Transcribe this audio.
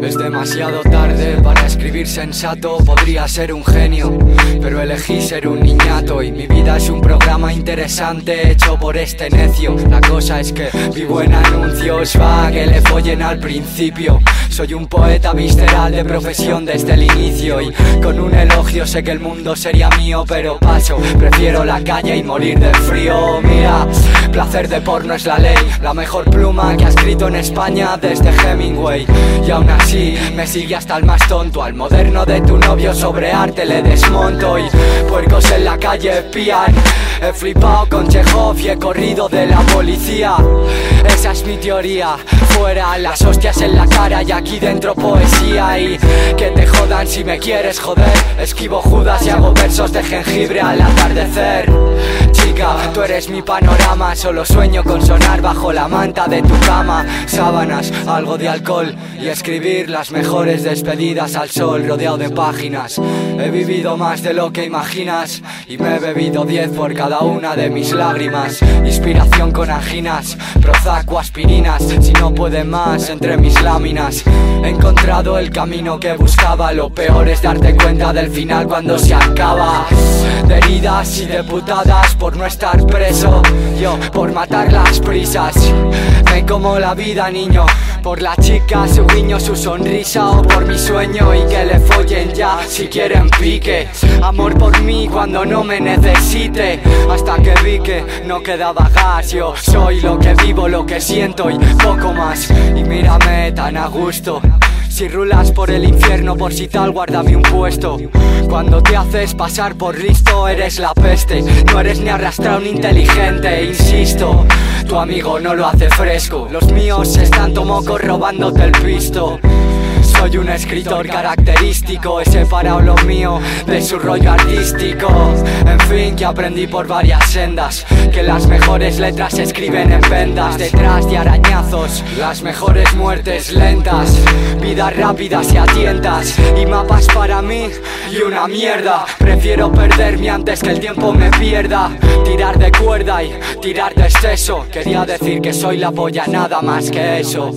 Es demasiado tarde para escribir sensato, podría ser un genio, pero elegí ser un niñato y mi vida es un programa interesante hecho por este necio. La cosa es que vivo en anuncios, va que le follen al principio. Soy un poeta visceral de profesión desde el inicio y con un elogio sé que el mundo sería mío, pero paso, prefiero la calle y morir del frío. Mira, placer de porno es la ley, la mejor pluma que ha escrito en España desde Hemingway. Y aún así me sigue hasta el más tonto, al moderno de tu novio sobre arte le desmonto y puercos en la calle pían. He flipado con Chekhov y he corrido de la policía. Esa es mi teoría. Fuera las hostias en la cara y aquí dentro poesía. Y que te jodan si me quieres joder. Esquivo Judas y hago versos de jengibre al atardecer. Tú eres mi panorama. Solo sueño con sonar bajo la manta de tu cama. Sábanas, algo de alcohol y escribir las mejores despedidas al sol rodeado de páginas. He vivido más de lo que imaginas y me he bebido diez por cada una de mis lágrimas. Inspiración con anginas, Prozac o aspirinas. Si no puede más entre mis láminas, he encontrado el camino que buscaba. Lo peor es darte cuenta del final cuando se acaba. De heridas y de putadas por no estar preso. Yo por matar las prisas. Me como la vida, niño. Por la chica, su guiño, su sonrisa o por mi sueño y que le follen ya si quieren pique. Amor por mí cuando no me necesite. Hasta que vi que no quedaba gas. Yo soy lo que vivo, lo que siento y poco más. Y mírame tan a gusto. Si rulas por el infierno, por si tal, guárdame un puesto. Cuando te haces pasar por listo, eres la peste. No eres ni arrastrado ni inteligente, insisto. Tu amigo no lo hace fresco. Los míos están tomocos robándote el pisto. Soy un escritor característico, he separado lo mío de su rollo artístico. En fin, que aprendí por varias sendas que las mejores letras se escriben en vendas, detrás de arañazos. Las mejores muertes lentas, vidas rápidas y a tientas, y mapas para mí y una mierda. Prefiero perderme antes que el tiempo me pierda. Tirar de cuerda y tirar de exceso. Quería decir que soy la polla, nada más que eso.